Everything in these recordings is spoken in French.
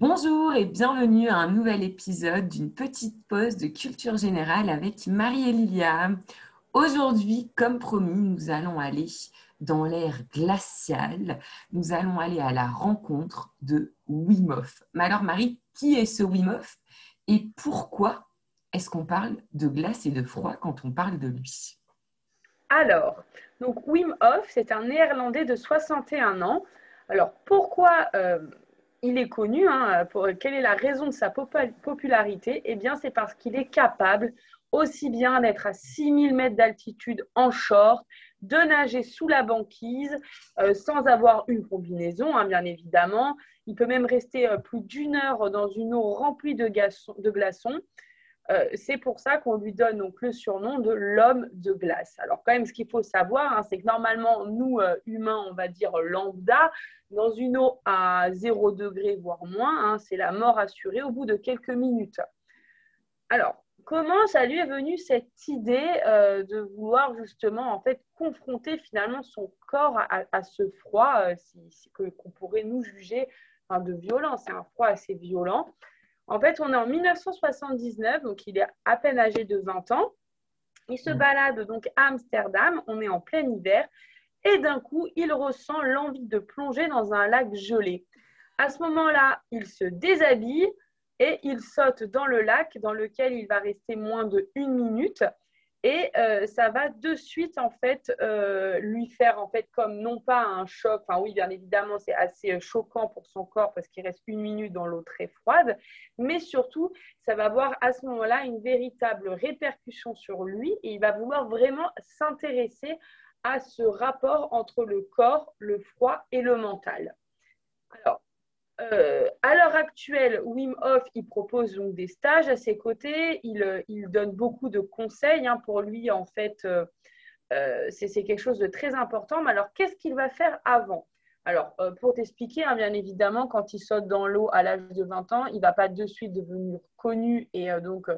Bonjour et bienvenue à un nouvel épisode d'une petite pause de culture générale avec Marie et Lilia. Aujourd'hui, comme promis, nous allons aller dans l'ère glaciale. Nous allons aller à la rencontre de Wim Hof. Mais alors Marie, qui est ce Wim Hof et pourquoi est-ce qu'on parle de glace et de froid quand on parle de lui? Alors, donc Wim Hof, c'est un Néerlandais de 61 ans. Alors pourquoi euh, il est connu. Hein, pour, quelle est la raison de sa popularité? Eh bien, c'est parce qu'il est capable aussi bien d'être à 6000 mètres d'altitude en short, de nager sous la banquise euh, sans avoir une combinaison, hein, bien évidemment. Il peut même rester euh, plus d'une heure dans une eau remplie de, de glaçons. Euh, c'est pour ça qu'on lui donne donc le surnom de l'homme de glace. Alors quand même, ce qu'il faut savoir, hein, c'est que normalement, nous, euh, humains, on va dire lambda, dans une eau à 0 degré, voire moins, hein, c'est la mort assurée au bout de quelques minutes. Alors, comment ça lui est venu cette idée euh, de vouloir justement en fait confronter finalement son corps à, ce froid qu'on pourrait nous juger de violent C'est un froid assez violent. En fait, on est en 1979, donc il est à peine âgé de 20 ans. Il se mmh. balade donc à Amsterdam, on est en plein hiver, et d'un coup, il ressent l'envie de plonger dans un lac gelé. À ce moment-là, il se déshabille et il saute dans le lac dans lequel il va rester moins de une minute. Et euh, ça va de suite, en fait, euh, lui faire, en fait, comme non pas un choc, enfin oui, bien évidemment, c'est assez euh, choquant pour son corps parce qu'il reste une minute dans l'eau très froide, mais surtout, ça va avoir à ce moment-là une véritable répercussion sur lui. Et il va vouloir vraiment s'intéresser à ce rapport entre le corps, le froid et le mental. Alors, euh, à l'heure actuelle, Wim Hof, il propose donc des stages à ses côtés. Il, euh, donne beaucoup de conseils. Hein. Pour lui, en fait, euh, c'est quelque chose de très important. Mais alors, qu'est-ce qu'il va faire avant? Alors, pour t'expliquer, hein, bien évidemment, quand il saute dans l'eau à l'âge de 20 ans, il ne va pas de suite devenir connu et donc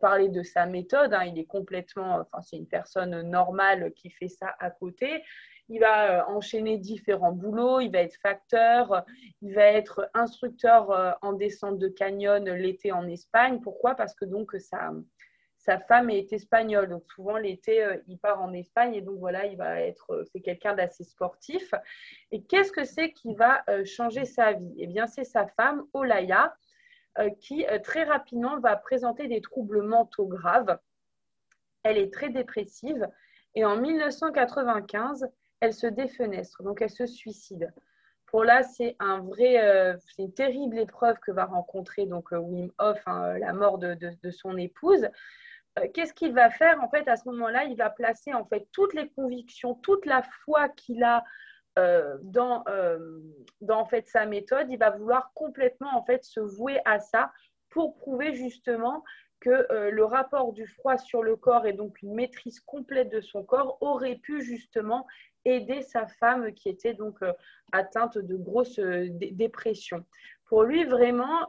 parler de sa méthode. Hein. Il est complètement, enfin, c'est une personne normale qui fait ça à côté il va euh, enchaîner différents boulots, il va être facteur, il va être instructeur euh, en descente de canyon l'été en Espagne. Pourquoi? Parce que donc sa, sa femme est espagnole, donc souvent l'été euh, il part en Espagne et donc voilà, il va être, c'est quelqu'un d'assez sportif. Et qu'est-ce que c'est qui va changer sa vie? Eh bien, c'est sa femme Olaya qui très rapidement va présenter des troubles mentaux graves. Elle est très dépressive et en 1995, elle se défenestre, donc elle se suicide. Pour là, c'est un vrai, euh, c'est une terrible épreuve que va rencontrer donc euh, Wim Hof, hein, la mort de, son épouse. Euh, qu'est-ce qu'il va faire en fait à ce moment-là Il va placer en fait toutes les convictions, toute la foi qu'il a dans, dans fait sa méthode. Il va vouloir complètement en fait se vouer à ça pour prouver justement que le rapport du froid sur le corps et donc une maîtrise complète de son corps aurait pu justement aider sa femme qui était donc euh, atteinte de grosses euh, dépressions. Pour lui, vraiment,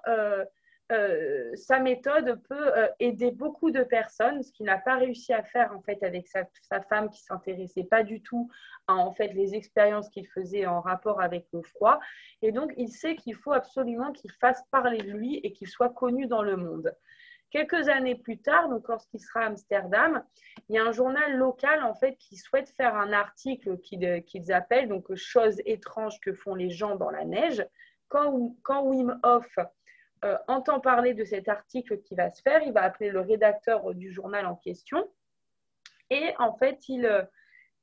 euh, sa méthode peut aider beaucoup de personnes, ce qu'il n'a pas réussi à faire en fait avec sa, femme qui s'intéressait pas du tout à en fait les expériences qu'il faisait en rapport avec le froid. Et donc, il sait qu'il faut absolument qu'il fasse parler de lui et qu'il soit connu dans le monde. Quelques années plus tard, donc lorsqu'il sera à Amsterdam, il y a un journal local en fait qui souhaite faire un article qu'ils appellent donc choses étranges que font les gens dans la neige. Quand Wim Hof euh, entend parler de cet article qui va se faire, il va appeler le rédacteur du journal en question et en fait il,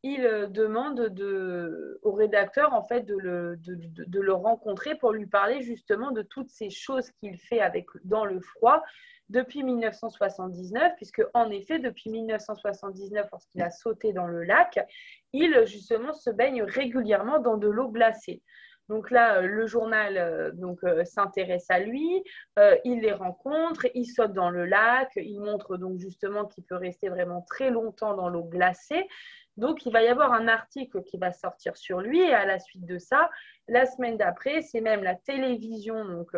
il demande de, au rédacteur en fait de le, de le rencontrer pour lui parler justement de toutes ces choses qu'il fait avec, dans le froid depuis 1979, puisque en effet, depuis 1979, lorsqu'il a sauté dans le lac, il justement se baigne régulièrement dans de l'eau glacée. Donc là, euh, le journal euh, donc euh, s'intéresse à lui, il les rencontre, il saute dans le lac, il montre donc justement qu'il peut rester vraiment très longtemps dans l'eau glacée. Donc il va y avoir un article qui va sortir sur lui et à la suite de ça, la semaine d'après, c'est même la télévision donc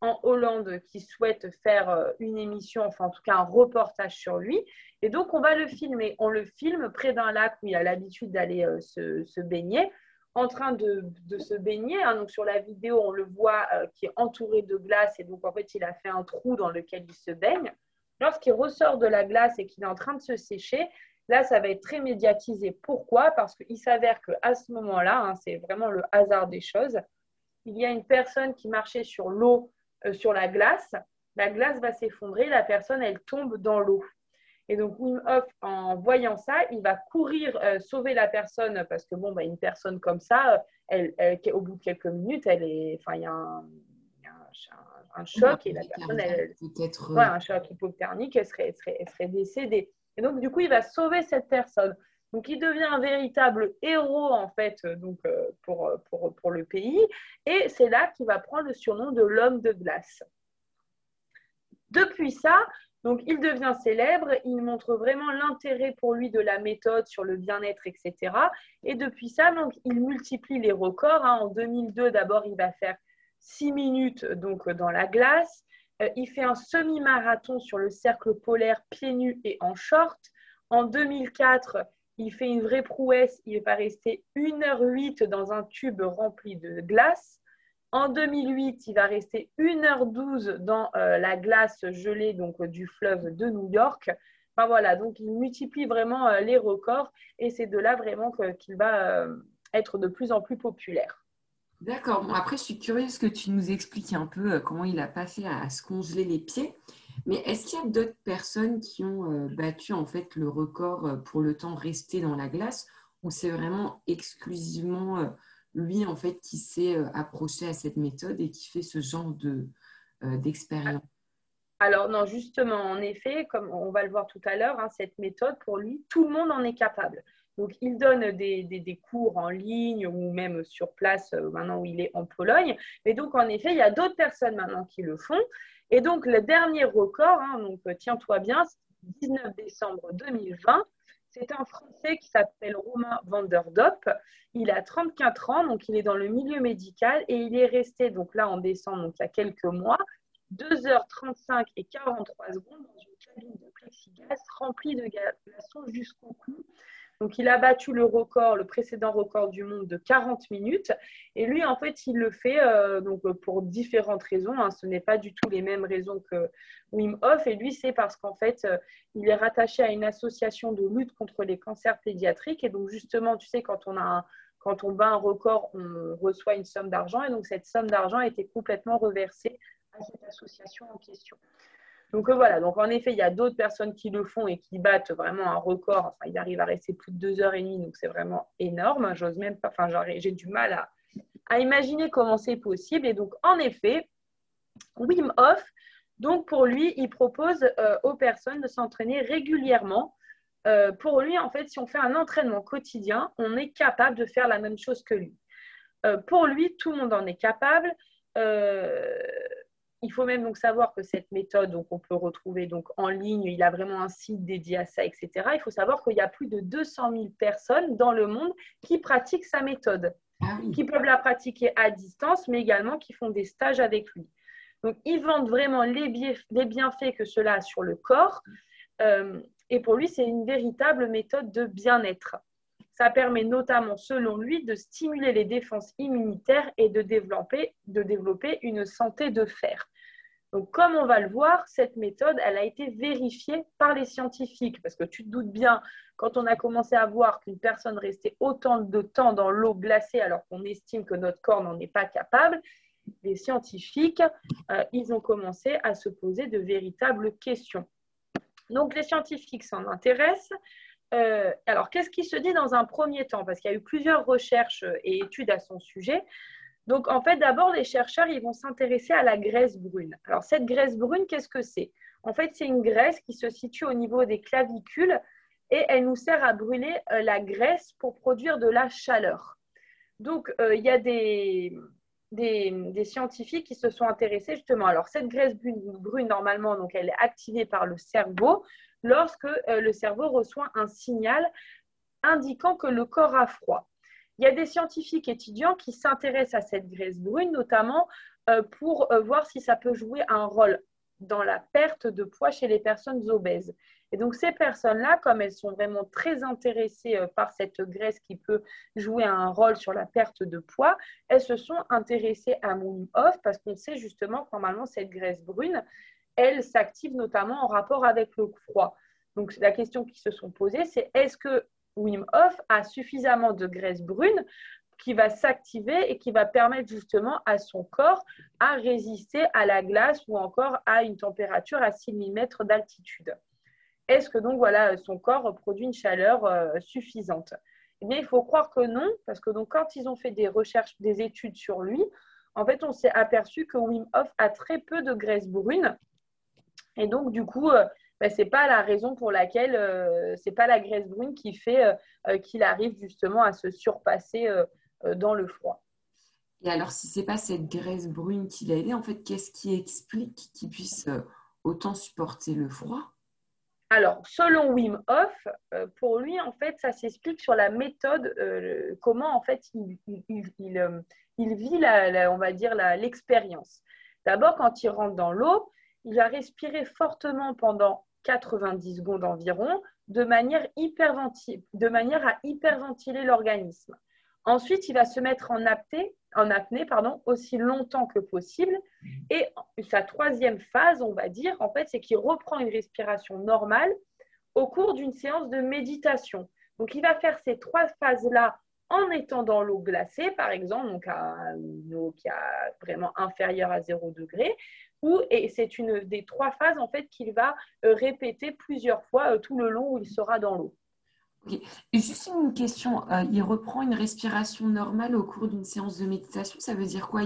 en Hollande qui souhaite faire une émission, enfin en tout cas un reportage sur lui. Et donc on va le filmer. On le filme près d'un lac où il a l'habitude d'aller euh, se, baigner. En train de, se baigner. Hein. Donc sur la vidéo, on le voit euh, qui est entouré de glace et donc en fait, il a fait un trou dans lequel il se baigne. Lorsqu'il ressort de la glace et qu'il est en train de se sécher, là, ça va être très médiatisé. Pourquoi? Parce qu'il s'avère qu'à ce moment-là, hein, c'est vraiment le hasard des choses, il y a une personne qui marchait sur l'eau, euh, sur la glace. La glace va s'effondrer, la personne, elle tombe dans l'eau. Et donc, Wim Hof, en voyant ça, il va courir euh, sauver la personne parce que, bon, bah, une personne comme ça, elle, au bout de quelques minutes, elle est, enfin, il y a un, choc et la personne, elle, euh, un choc hypothermique, elle serait, elle serait, décédée. Et donc, du coup, il va sauver cette personne. Donc, il devient un véritable héros, en fait, euh, donc, pour, pour, pour le pays. Et c'est là qu'il va prendre le surnom de l'homme de glace. Depuis ça, donc, il devient célèbre, il montre vraiment l'intérêt pour lui de la méthode sur le bien-être, etc. Et depuis ça, il multiplie les records. Hein. En 2002, d'abord, il va faire 6 minutes donc, dans la glace. Euh, il fait un semi-marathon sur le cercle polaire pieds nus et en short. En 2004, il fait une vraie prouesse. Il va rester 1h08 dans un tube rempli de glace. En 2008, il va rester 1h12 dans euh, la glace gelée donc, euh, du fleuve de New York. Enfin, voilà, donc il multiplie vraiment euh, les records et c'est de là vraiment qu'il va être de plus en plus populaire. D'accord. Bon, après, je suis curieuse que tu nous expliques un peu comment il a passé à, se congeler les pieds. Mais est-ce qu'il y a d'autres personnes qui ont battu en fait le record pour le temps resté dans la glace ou c'est vraiment exclusivement lui, en fait, qui s'est euh, approché à cette méthode et qui fait ce genre de, euh, d'expérience alors non, justement, en effet, comme on va le voir tout à l'heure, hein, cette méthode, pour lui, tout le monde en est capable. Donc, il donne des, des, cours en ligne ou même sur place euh, maintenant où il est en Pologne. Et donc, en effet, il y a d'autres personnes maintenant qui le font. Et donc, le dernier record, hein, donc tiens-toi bien, c'est 19 décembre 2020. C'est un Français qui s'appelle Romain Vanderdop. Il a 34 ans, donc il est dans le milieu médical et il est resté, donc là en décembre, donc il y a quelques mois, 2h35 et 43 secondes dans une cabine de plexiglas remplie de glaçons jusqu'au cou donc, il a battu le record, le précédent record du monde de 40 minutes. Et lui, en fait, il le fait euh, donc, pour différentes raisons. Hein. Ce n'est pas du tout les mêmes raisons que Wim Hof. Et lui, c'est parce qu'en fait, euh, il est rattaché à une association de lutte contre les cancers pédiatriques. Et donc, justement, tu sais, quand on a quand on bat un record, on reçoit une somme d'argent. Et donc, cette somme d'argent a été complètement reversée à cette association en question. Donc euh, voilà, donc en effet, il y a d'autres personnes qui le font et qui battent vraiment un record. Enfin, il arrive à rester plus de deux heures et demie, donc c'est vraiment énorme. J'ose même pas, enfin, j'ai du mal à, imaginer comment c'est possible. Et donc, en effet, Wim Hof, donc pour lui, il propose euh, aux personnes de s'entraîner régulièrement. Euh, pour lui, en fait, si on fait un entraînement quotidien, on est capable de faire la même chose que lui. pour lui, tout le monde en est capable. Il faut même donc savoir que cette méthode, donc on peut retrouver donc en ligne, il a vraiment un site dédié à ça, etc. Il faut savoir qu'il y a plus de 200 000 personnes dans le monde qui pratiquent sa méthode, ah qui peuvent la pratiquer à distance, mais également qui font des stages avec lui. Donc, ils vendent vraiment les, bienfaits que cela a sur le corps. Euh, et pour lui, c'est une véritable méthode de bien-être. Ça permet notamment, selon lui, de stimuler les défenses immunitaires et de développer, de développer une santé de fer. Donc, comme on va le voir, cette méthode, elle a été vérifiée par les scientifiques. Parce que tu te doutes bien, quand on a commencé à voir qu'une personne restait autant de temps dans l'eau glacée alors qu'on estime que notre corps n'en est pas capable, les scientifiques, euh, ils ont commencé à se poser de véritables questions. Donc, les scientifiques s'en intéressent. Euh, alors, qu'est-ce qui se dit dans un premier temps? Parce qu'il y a eu plusieurs recherches et études à son sujet. Donc, en fait, d'abord, les chercheurs, ils vont s'intéresser à la graisse brune. Alors, cette graisse brune, qu'est-ce que c'est? En fait, c'est une graisse qui se situe au niveau des clavicules et elle nous sert à brûler euh, la graisse pour produire de la chaleur. Donc, euh, il y a des, scientifiques qui se sont intéressés justement. Alors, cette graisse brune, normalement, donc, elle est activée par le cerveau lorsque euh, le cerveau reçoit un signal indiquant que le corps a froid. Il y a des scientifiques étudiants qui s'intéressent à cette graisse brune, notamment euh, pour euh, voir si ça peut jouer un rôle dans la perte de poids chez les personnes obèses. Et donc ces personnes-là, comme elles sont vraiment très intéressées euh, par cette graisse qui peut jouer un rôle sur la perte de poids, elles se sont intéressées à Wim Hof parce qu'on sait justement que normalement cette graisse brune, elle s'active notamment en rapport avec le froid. Donc la question qui se sont posées, c'est est-ce que Wim Hof a suffisamment de graisse brune qui va s'activer et qui va permettre justement à son corps à résister à la glace ou encore à une température à 6 mm d'altitude. Est-ce que donc voilà son corps produit une chaleur euh, suffisante? Eh bien, il faut croire que non, parce que donc quand ils ont fait des recherches, des études sur lui, en fait, on s'est aperçu que Wim Hof a très peu de graisse brune, et donc du coup, euh, ben, ce n'est pas la raison pour laquelle euh, c'est pas la graisse brune qui fait qu'il arrive justement à se surpasser dans le froid. Et alors, si c'est pas cette graisse brune qui l'a aidé, en fait, qu'est-ce qui explique qu'il puisse autant supporter le froid? Alors, selon Wim Hof, euh, pour lui, en fait, ça s'explique sur la méthode, euh, comment en fait il, euh, vit, la, on va dire, l'expérience. D'abord, quand il rentre dans l'eau, il va respirer fortement pendant 90 secondes environ, de manière, de manière à hyperventiler l'organisme. Ensuite, il va se mettre en apnée, en apnée pardon, aussi longtemps que possible. Et sa troisième phase, on va dire, en fait, c'est qu'il reprend une respiration normale au cours d'une séance de méditation. Donc, il va faire ces trois phases-là en étant dans l'eau glacée, par exemple, donc à une eau qui est vraiment inférieure à 0 degré, ou, et c'est une des trois phases en fait qu'il va euh, répéter plusieurs fois euh, tout le long où il sera dans l'eau. Et juste une question, euh, il reprend une respiration normale au cours d'une séance de méditation, ça veut dire quoi?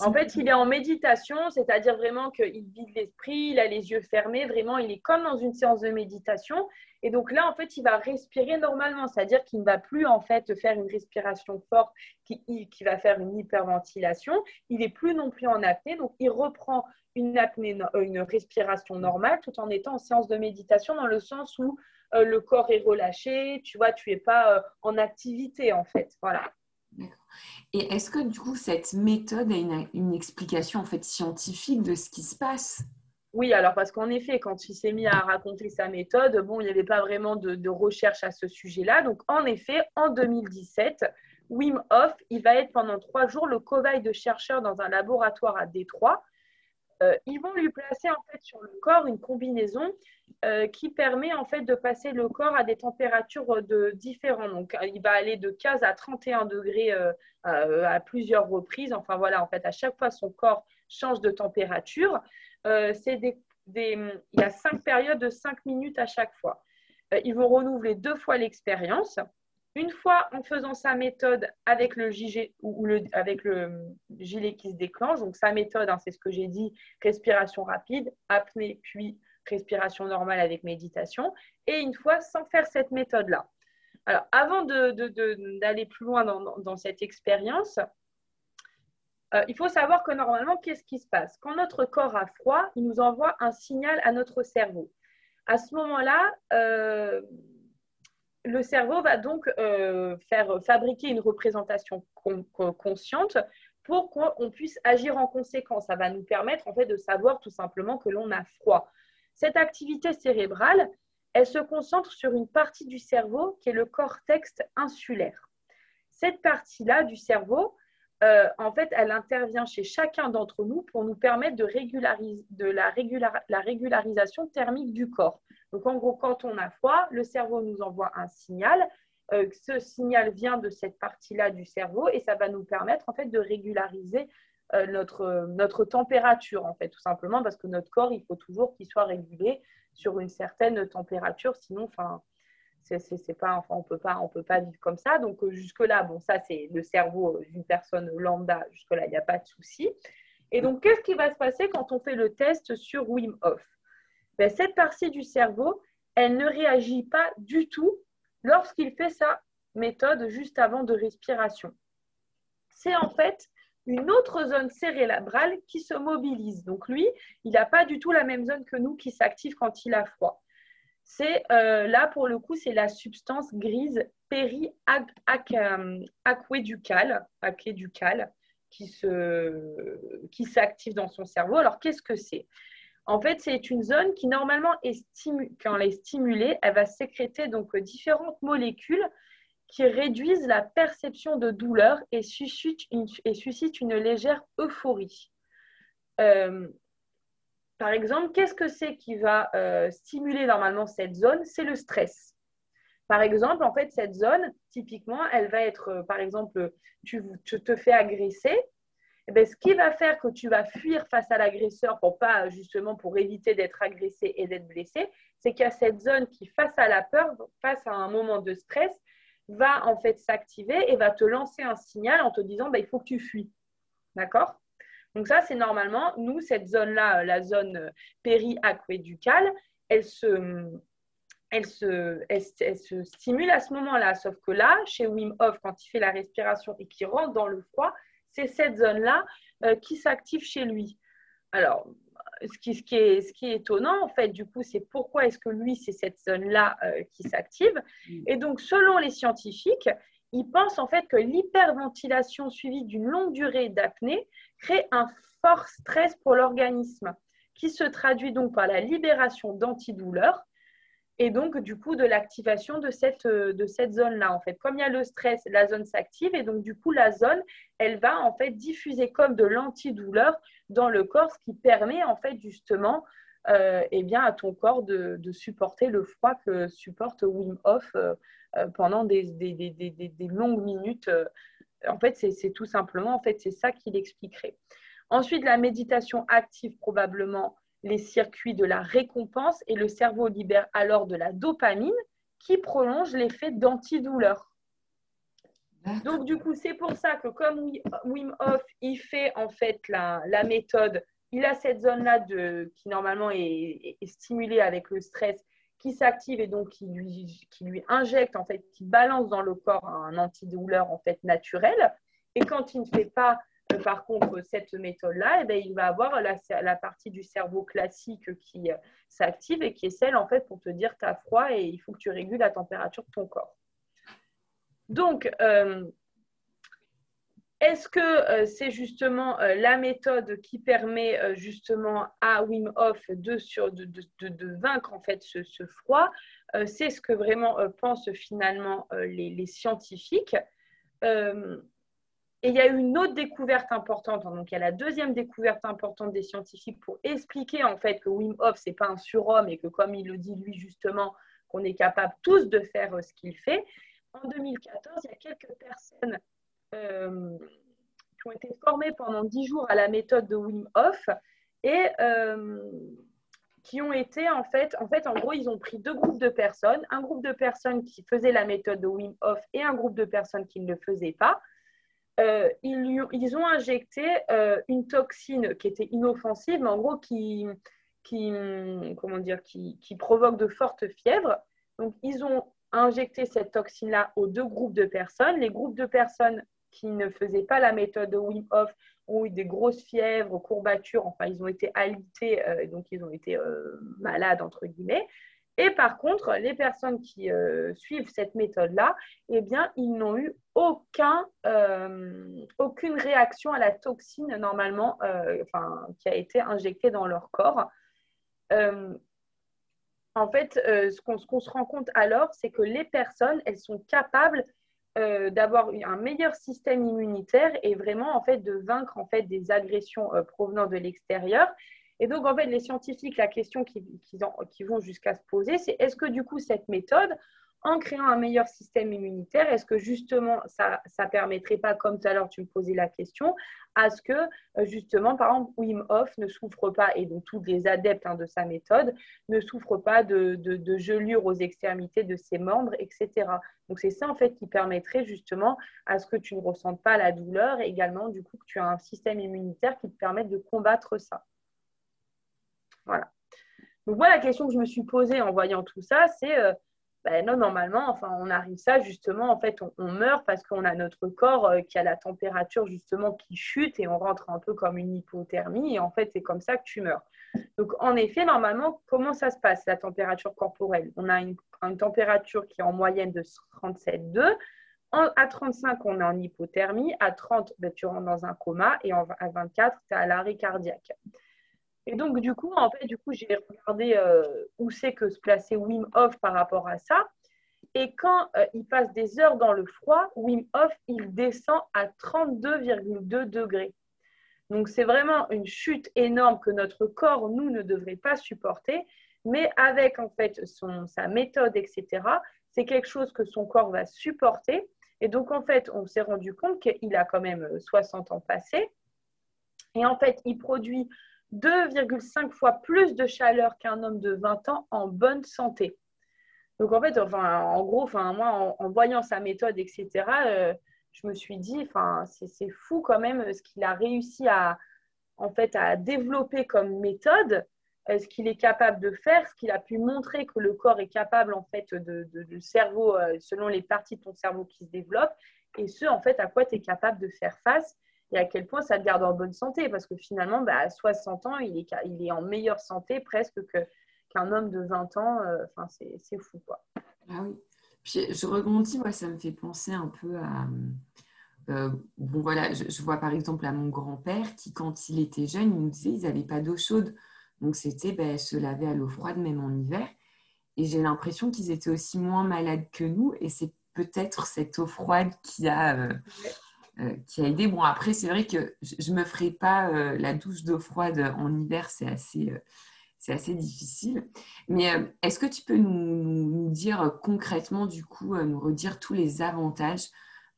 En fait, il est en méditation, c'est-à-dire vraiment qu'il vide l'esprit, il a les yeux fermés, vraiment, il est comme dans une séance de méditation. Et donc là, en fait, il va respirer normalement, c'est-à-dire qu'il ne va plus en fait faire une respiration forte qui, va faire une hyperventilation. Il n'est plus non plus en apnée, donc il reprend une apnée, euh, une respiration normale, tout en étant en séance de méditation dans le sens où euh, le corps est relâché, tu vois, tu n'es pas euh, en activité en fait. Voilà. Et est-ce que du coup cette méthode a une, explication en fait scientifique de ce qui se passe? Oui, alors parce qu'en effet, quand il s'est mis à raconter sa méthode, bon, il n'y avait pas vraiment de, recherche à ce sujet-là. Donc, en effet, en 2017, Wim Hof, il va être pendant trois jours le cobaye de chercheurs dans un laboratoire à Détroit euh, ils vont lui placer en fait sur le corps une combinaison euh, qui permet en fait de passer le corps à des températures de, différentes. Donc, il va aller de 15 à 31 degrés euh, à plusieurs reprises. Enfin voilà, en fait, à chaque fois, son corps change de température. C'est des, il y a cinq périodes de 5 minutes à chaque fois. ils vont renouveler deux fois l'expérience. Une fois en faisant sa méthode avec le, ou le, avec le gilet qui se déclenche, donc sa méthode, hein, c'est ce que j'ai dit, respiration rapide, apnée, puis respiration normale avec méditation, et une fois sans faire cette méthode-là. Alors, avant d'aller plus loin dans, cette expérience, euh, il faut savoir que normalement, qu'est-ce qui se passe? Quand notre corps a froid, il nous envoie un signal à notre cerveau. À ce moment-là, euh, le cerveau va donc euh, faire fabriquer une représentation consciente pour qu'on puisse agir en conséquence. Ça va nous permettre en fait de savoir tout simplement que l'on a froid. Cette activité cérébrale, elle se concentre sur une partie du cerveau qui est le cortex insulaire. Cette partie-là du cerveau, euh, en fait, elle intervient chez chacun d'entre nous pour nous permettre de, régulariser, de la, la régularisation thermique du corps. Donc, en gros, quand on a froid, le cerveau nous envoie un signal. Euh, ce signal vient de cette partie-là du cerveau et ça va nous permettre en fait de régulariser euh, notre, notre température, en fait, tout simplement parce que notre corps, il faut toujours qu'il soit régulé sur une certaine température, sinon, enfin, c'est pas, enfin, on peut pas, on peut pas vivre comme ça. Donc euh, jusque là, bon, ça c'est le cerveau d'une personne lambda. Jusque là, il n'y a pas de souci. Et donc, qu'est-ce qui va se passer quand on fait le test sur Wim Hof? Ben, cette partie du cerveau, elle ne réagit pas du tout lorsqu'il fait sa méthode juste avant de respiration. C'est en fait une autre zone cérébrale qui se mobilise. Donc lui, il n'a pas du tout la même zone que nous qui s'active quand il a froid. C'est euh, là pour le coup, c'est la substance grise périaquéducale qui qui s'active dans son cerveau. Alors qu'est-ce que c'est? En fait, c'est une zone qui normalement est quand elle est stimulée, elle va sécréter donc différentes molécules qui réduisent la perception de douleur et suscitent une, et une légère euphorie. Euh, par exemple, qu'est-ce que c'est qui va euh, stimuler normalement cette zone? C'est le stress. Par exemple, en fait, cette zone, typiquement, elle va être, euh, par exemple, tu, te fais agresser. Eh bien, ce qui va faire que tu vas fuir face à l'agresseur pour pas justement pour éviter d'être agressé et d'être blessé, c'est qu'il y a cette zone qui, face à la peur, face à un moment de stress, va en fait s'activer et va te lancer un signal en te disant bah, il faut que tu fuis. D'accord? Donc ça, c'est normalement, nous, cette zone-là, euh, la zone euh, périaquéducale, elle se, elle, se, elle, se stimule à ce moment-là. Sauf que là, chez Wim Hof, quand il fait la respiration et qu'il rentre dans le froid, c'est cette zone-là euh, qui s'active chez lui. Alors, ce qui, ce, qui est, ce qui est étonnant, en fait, du coup, c'est pourquoi est-ce que lui, c'est cette zone-là euh, qui s'active. Et donc, selon les scientifiques, ils pensent en fait que l'hyperventilation suivie d'une longue durée d'apnée crée un fort stress pour l'organisme, qui se traduit donc par la libération d'antidouleurs et donc du coup de l'activation de cette, euh, de cette zone-là. En fait, comme il y a le stress, la zone s'active et donc du coup la zone, elle va en fait diffuser comme de l'antidouleur dans le corps, ce qui permet en fait justement euh, eh bien, à ton corps de, supporter le froid que supporte Wim Hof euh, pendant des, des, des, des, longues minutes. En fait, c'est tout simplement, en fait, c'est ça qui l'expliquerait. Ensuite, la méditation active probablement les circuits de la récompense et le cerveau libère alors de la dopamine qui prolonge l'effet d'antidouleur. Donc du coup, c'est pour ça que comme Wim Hof, il fait en fait la, méthode, il a cette zone-là qui normalement est, stimulée avec le stress, qui s'active et donc qui lui, injecte, en fait, qui balance dans le corps un antidouleur en fait naturel. Et quand il ne fait pas par contre, cette méthode-là, eh ben, il va avoir la, partie du cerveau classique qui euh, s'active et qui est celle, en fait, pour te dire tu as froid et il faut que tu régules la température de ton corps. Donc, euh, est-ce que euh, c'est justement la méthode qui permet justement à Wim Hof de, de, vaincre en fait ce, froid C'est ce que vraiment pensent finalement les, les scientifiques. Et il y a une autre découverte importante. Donc, il y a la deuxième découverte importante des scientifiques pour expliquer en fait que Wim Hof, ce n'est pas un surhomme et que, comme il le dit lui justement, qu'on est capable tous de faire euh, ce qu'il fait. En 2014, il y a quelques personnes euh, qui ont été formées pendant dix jours à la méthode de Wim Hof et euh, qui ont été en fait, en fait, en gros, ils ont pris deux groupes de personnes, un groupe de personnes qui faisaient la méthode de Wim Hof et un groupe de personnes qui ne le faisaient pas. Euh, ils, ont injecté euh, une toxine qui était inoffensive, mais en gros qui, qui, comment dire, qui, qui provoque de fortes fièvres. Donc, ils ont injecté cette toxine-là aux deux groupes de personnes. Les groupes de personnes qui ne faisaient pas la méthode de Wim Hof ont eu des grosses fièvres, courbatures, enfin, ils ont été alités, euh, donc ils ont été malades, entre guillemets. Et par contre, les personnes qui euh, suivent cette méthode-là, eh bien, ils n'ont eu aucun, euh, aucune réaction à la toxine normalement euh, enfin, qui a été injectée dans leur corps. en fait, ce qu'on se rend compte alors, c'est que les personnes, elles sont capables d'avoir un meilleur système immunitaire et vraiment en fait de vaincre en fait des agressions provenant de l'extérieur. Et donc, en fait, les scientifiques, la question qui, vont jusqu'à se poser, c'est est-ce que du coup, cette méthode, en créant un meilleur système immunitaire, est-ce que justement, ça ne permettrait pas, comme tout à l'heure, tu me posais la question, à ce que euh, justement, par exemple, Wim Hof ne souffre pas, et donc tous les adeptes hein, de sa méthode, ne souffrent pas de, de, gelures aux extrémités de ses membres, etc. Donc, c'est ça, en fait, qui permettrait justement à ce que tu ne ressentes pas la douleur et également, du coup, que tu as un système immunitaire qui te permette de combattre ça. Voilà. Donc moi, la question que je me suis posée en voyant tout ça, c'est euh, ben non, normalement, enfin, on arrive ça justement, en fait, on, meurt parce qu'on a notre corps euh, qui a la température justement qui chute et on rentre un peu comme une hypothermie et en fait, c'est comme ça que tu meurs. Donc, en effet, normalement, comment ça se passe, la température corporelle? On a une, température qui est en moyenne de 37,2. À 35, on est en hypothermie. À 30, ben, tu rentres dans un coma. Et à 24, tu à l'arrêt cardiaque. Et donc, du coup, en fait, du coup, j'ai regardé où c'est que se plaçait Wim Hof par rapport à ça. Et quand il passe des heures dans le froid, Wim Hof, il descend à 32,2 degrés. Donc, c'est vraiment une chute énorme que notre corps, nous, ne devrait pas supporter. Mais avec, en fait, son, sa méthode, etc., c'est quelque chose que son corps va supporter. Et donc, en fait, on s'est rendu compte qu'il a quand même 60 ans passés. Et en fait, il produit 2,5 fois plus de chaleur qu'un homme de 20 ans en bonne santé. Donc, en fait, enfin, en gros, enfin, moi, en, voyant sa méthode, etc., euh, je me suis dit, enfin, c'est fou quand même ce qu'il a réussi à, en fait, à développer comme méthode ce qu'il est capable de faire, ce qu'il a pu montrer que le corps est capable en fait de, de, cerveau, euh, selon les parties de ton cerveau qui se développent, et ce en fait à quoi tu es capable de faire face et à quel point ça te garde en bonne santé, parce que finalement, bah, à 60 ans, il est, il est en meilleure santé presque qu'un homme de 20 ans. Euh, enfin, c'est fou quoi. Ah oui. je rebondis, moi, ça me fait penser un peu à. Euh, bon, voilà, je, je, vois par exemple à mon grand-père qui, quand il était jeune, il nous disait qu'ils n'avaient pas d'eau chaude. Donc, c'était ben, se laver à l'eau froide, même en hiver. Et j'ai l'impression qu'ils étaient aussi moins malades que nous. Et c'est peut-être cette eau froide qui a, euh, euh, qui a aidé. Bon, après, c'est vrai que je ne me ferai pas euh, la douche d'eau froide en hiver. C'est assez, c'est assez difficile. Mais est-ce que tu peux nous, nous, dire concrètement, du coup, nous redire tous les avantages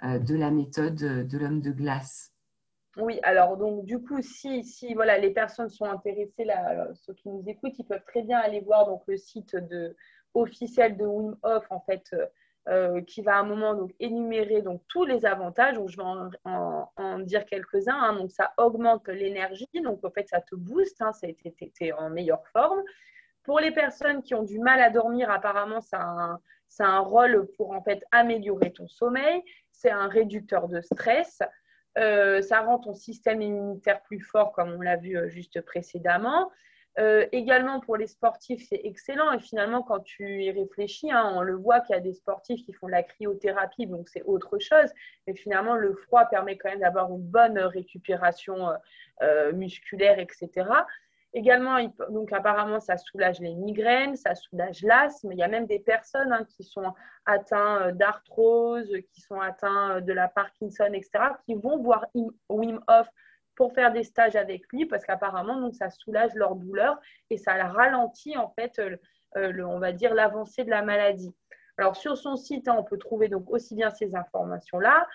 de la méthode de l'homme de glace? Oui, alors donc du coup, si, si voilà, les personnes sont intéressées, là, ceux qui nous écoutent, ils peuvent très bien aller voir donc, le site de, officiel de Wim Hof, en fait, euh, qui va à un moment donc, énumérer donc, tous les avantages. Je vais en, dire quelques-uns. Hein. donc, ça augmente l'énergie, donc en fait, ça te booste, hein, tu es, en meilleure forme. Pour les personnes qui ont du mal à dormir, apparemment, ça a un, un rôle pour en fait améliorer ton sommeil. C'est un réducteur de stress. Euh, ça rend ton système immunitaire plus fort, comme on l'a vu euh, juste précédemment. Euh, également pour les sportifs, c'est excellent. Et finalement, quand tu y réfléchis, hein, on le voit qu'il y a des sportifs qui font de la cryothérapie, donc c'est autre chose. Mais finalement, le froid permet quand même d'avoir une bonne récupération musculaire, etc. Également, donc apparemment, ça soulage les migraines, ça soulage l'asthme. Il y a même des personnes hein, qui sont atteintes euh, d'arthrose, qui sont atteintes euh, de la Parkinson, etc., qui vont voir Wim Hof pour faire des stages avec lui parce qu'apparemment, donc, ça soulage leur douleur et ça ralentit, en fait, euh, on va dire, l'avancée de la maladie. Alors, sur son site, hein, on peut trouver donc aussi bien ces informations-là.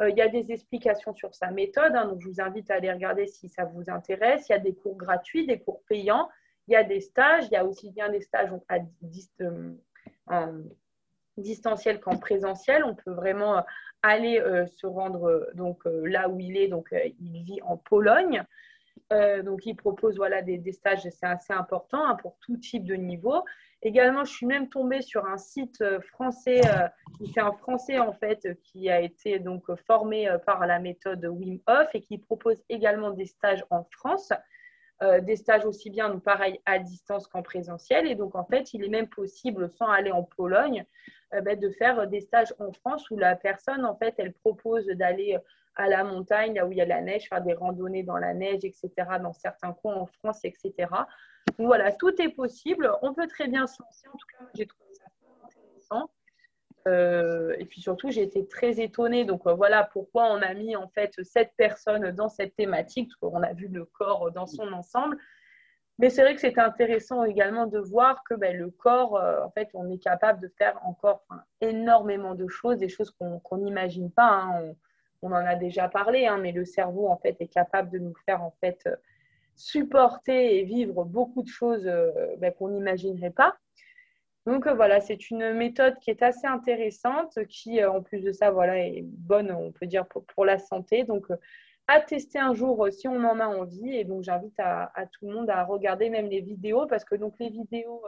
Euh, il y a des explications sur sa méthode, hein, donc je vous invite à aller regarder si ça vous intéresse. Il y a des cours gratuits, des cours payants, il y a des stages, il y a aussi bien des stages à euh, en distanciel qu'en présentiel. On peut vraiment euh, aller se rendre donc là où il est, donc il vit en Pologne. donc, il propose voilà, des, stages, c'est assez important hein, pour tout type de niveau. Également, je suis même tombée sur un site euh, français, euh, fait un français en fait, qui a été donc formé euh, par la méthode Wim Hof et qui propose également des stages en France, des stages aussi bien donc pareil à distance qu'en présentiel. Et donc en fait, il est même possible, sans aller en Pologne, ben, de faire des stages en France où la personne en fait, elle propose d'aller à la montagne, là où il y a la neige, faire des randonnées dans la neige, etc., dans certains coins en France, etc voilà, tout est possible. On peut très bien se lancer. En tout cas, j'ai trouvé ça intéressant. Euh, et puis surtout, j'ai été très étonnée. Donc euh, voilà pourquoi on a mis en fait cette personne dans cette thématique, parce qu'on a vu le corps dans son ensemble. Mais c'est vrai que c'était intéressant également de voir que ben, le corps, euh, en fait, on est capable de faire encore énormément de choses, des choses qu'on n'imagine pas. Hein. On, en a déjà parlé, hein, mais le cerveau, en fait, est capable de nous faire, en fait, supporter et vivre beaucoup de choses euh, ben, qu'on n'imaginerait pas. Donc euh, voilà, c'est une méthode qui est assez intéressante, qui euh, en plus de ça, voilà, est bonne, on peut dire, pour, la santé. Donc à tester un jour si on en a envie. Et donc j'invite à, tout le monde à regarder même les vidéos, parce que donc les vidéos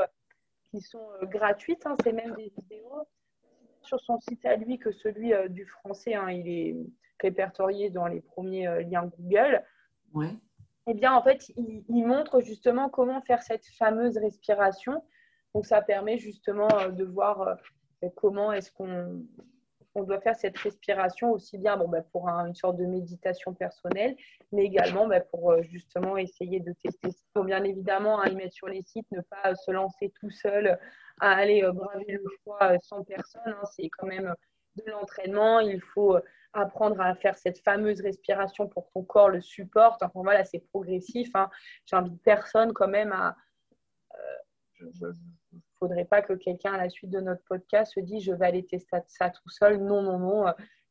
qui sont gratuites, hein, c'est même des vidéos sur son site à lui que celui du français. Hein, il est répertorié dans les premiers liens Google. Ouais eh bien, en fait, il, montre justement comment faire cette fameuse respiration. Donc, ça permet justement euh, de voir euh, comment est-ce qu'on on doit faire cette respiration aussi bien bon, bah, pour une sorte de méditation personnelle, mais également bah, pour euh, justement essayer de tester. Il faut bien évidemment hein, y mettre sur les sites, ne pas se lancer tout seul à aller euh, braver le froid sans personne. Hein. C'est quand même de l'entraînement. Il faut apprendre à faire cette fameuse respiration pour que ton corps le supporte. Enfin voilà, c'est progressif. Hein. J'invite personne quand même à. Faudrait pas que quelqu'un à la suite de notre podcast se dise je vais aller tester ça tout seul. Non, non, non.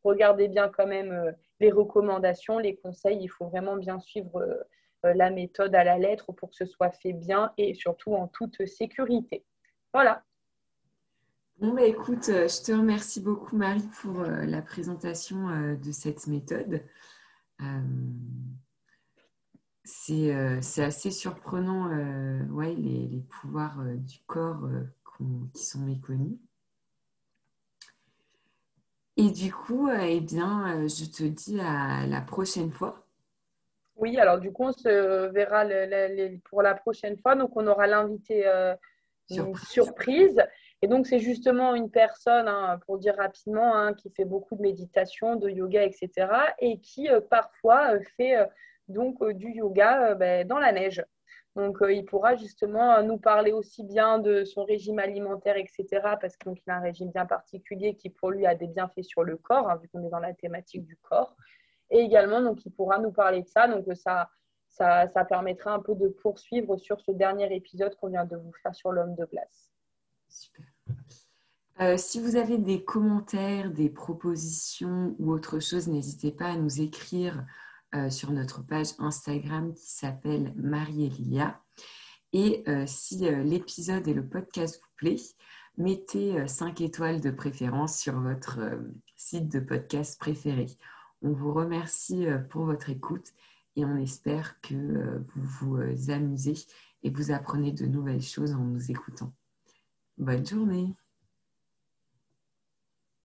Regardez bien quand même les recommandations, les conseils. Il faut vraiment bien suivre la méthode à la lettre pour que ce soit fait bien et surtout en toute sécurité. Voilà. Bon, bah, écoute, euh, je te remercie beaucoup, Marie, pour euh, la présentation euh, de cette méthode. C'est assez surprenant, ouais, les, pouvoirs du corps qui sont méconnus. Et du coup, eh bien, je te dis à la prochaine fois. Oui, alors du coup, on se verra pour la prochaine fois. Donc, on aura l'invité surprise. Et donc, c'est justement une personne, hein, pour dire rapidement, hein, qui fait beaucoup de méditation, de yoga, etc. et qui euh, parfois euh, fait euh, donc du yoga ben, dans la neige. Donc, il pourra justement nous parler aussi bien de son régime alimentaire, etc. Parce qu'il a un régime bien particulier qui, pour lui, a des bienfaits sur le corps, hein, vu qu'on est dans la thématique du corps. Et également, donc, il pourra nous parler de ça. Donc, ça, ça, ça permettra un peu de poursuivre sur ce dernier épisode qu'on vient de vous faire sur l'homme de glace. Super. Euh, si vous avez des commentaires, des propositions ou autre chose, n'hésitez pas à nous écrire euh, sur notre page Instagram qui s'appelle Marie-Elia. Et euh, si l'épisode et le podcast vous plaît, mettez 5 étoiles de préférence sur votre site de podcast préféré. On vous remercie pour votre écoute et on espère que vous vous amusez et vous apprenez de nouvelles choses en nous écoutant. Bonne journée